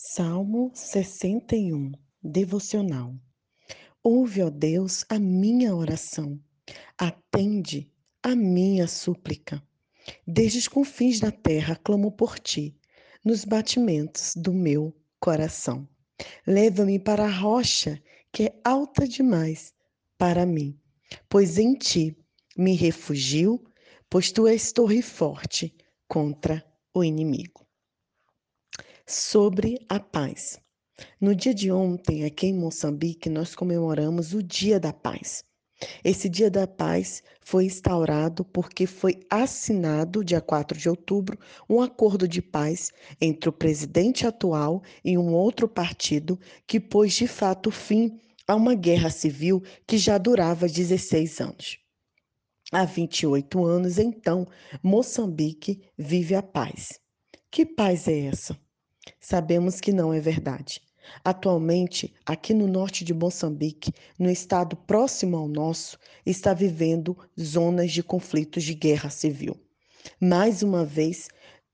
Salmo 61, devocional. Ouve, ó Deus, a minha oração. Atende a minha súplica. Desde os confins da terra clamo por ti, nos batimentos do meu coração. Leva-me para a rocha que é alta demais para mim, pois em ti me refugio, pois tu és torre forte contra o inimigo sobre a paz. No dia de ontem, aqui em Moçambique, nós comemoramos o Dia da Paz. Esse Dia da Paz foi instaurado porque foi assinado, dia 4 de outubro, um acordo de paz entre o presidente atual e um outro partido que pôs de fato fim a uma guerra civil que já durava 16 anos. Há 28 anos, então, Moçambique vive a paz. Que paz é essa? Sabemos que não é verdade. Atualmente, aqui no norte de Moçambique, no estado próximo ao nosso, está vivendo zonas de conflitos de guerra civil. Mais uma vez,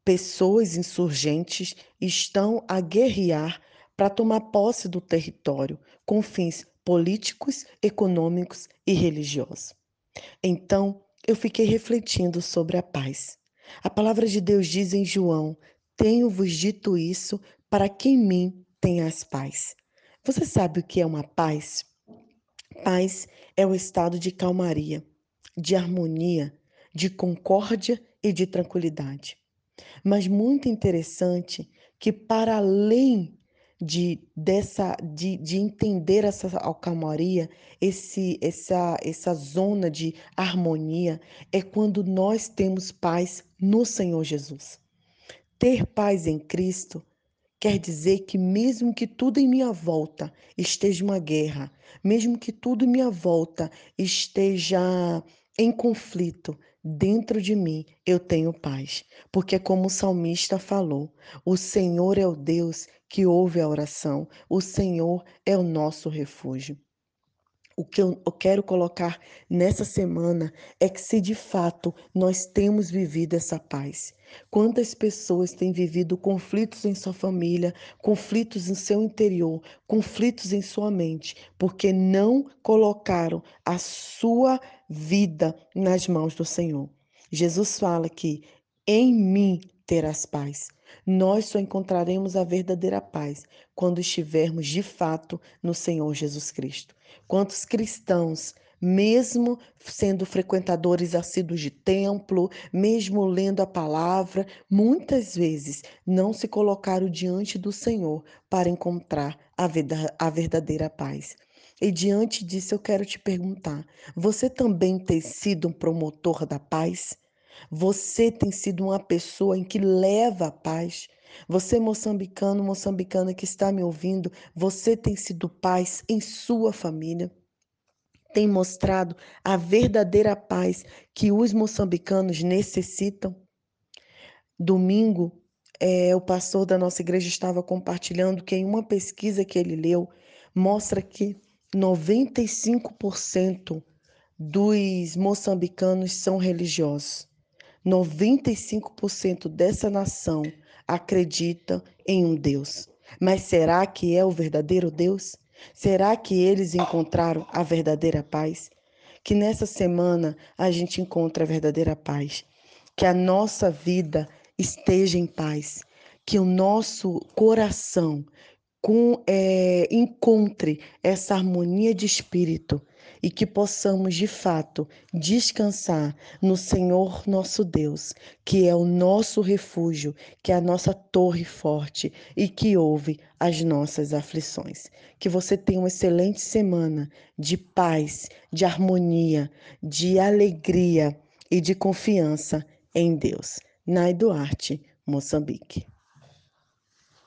pessoas insurgentes estão a guerrear para tomar posse do território com fins políticos, econômicos e religiosos. Então, eu fiquei refletindo sobre a paz. A palavra de Deus diz em João tenho-vos dito isso para que em mim tenhas paz. Você sabe o que é uma paz? Paz é o estado de calmaria, de harmonia, de concórdia e de tranquilidade. Mas muito interessante que para além de dessa de, de entender essa calmaria, esse essa essa zona de harmonia é quando nós temos paz no Senhor Jesus. Ter paz em Cristo quer dizer que, mesmo que tudo em minha volta esteja uma guerra, mesmo que tudo em minha volta esteja em conflito, dentro de mim eu tenho paz. Porque, como o salmista falou, o Senhor é o Deus que ouve a oração, o Senhor é o nosso refúgio. O que eu, quero colocar nessa semana é que, se de fato nós temos vivido essa paz, quantas pessoas têm vivido conflitos em sua família, conflitos em seu interior, conflitos em sua mente, porque não colocaram a sua vida nas mãos do Senhor. Jesus fala que em mim terás paz. Nós só encontraremos a verdadeira paz quando estivermos de fato no Senhor Jesus Cristo. Quantos cristãos mesmo sendo frequentadores assíduos de templo, mesmo lendo a palavra, muitas vezes não se colocaram diante do Senhor para encontrar a verdadeira paz. E diante disso eu quero te perguntar: você também tem sido um promotor da paz? Você tem sido uma pessoa em que leva a paz. Você, moçambicano, moçambicana que está me ouvindo, você tem sido paz em sua família. Tem mostrado a verdadeira paz que os moçambicanos necessitam. Domingo, é, o pastor da nossa igreja estava compartilhando que em uma pesquisa que ele leu, mostra que 95% dos moçambicanos são religiosos. 95% dessa nação acredita em um Deus. Mas será que é o verdadeiro Deus? Será que eles encontraram a verdadeira paz? Que nessa semana a gente encontre a verdadeira paz. Que a nossa vida esteja em paz. Que o nosso coração com, é, encontre essa harmonia de espírito e que possamos de fato descansar no Senhor nosso Deus, que é o nosso refúgio, que é a nossa torre forte e que ouve as nossas aflições. Que você tenha uma excelente semana de paz, de harmonia, de alegria e de confiança em Deus. Nai Duarte, Moçambique.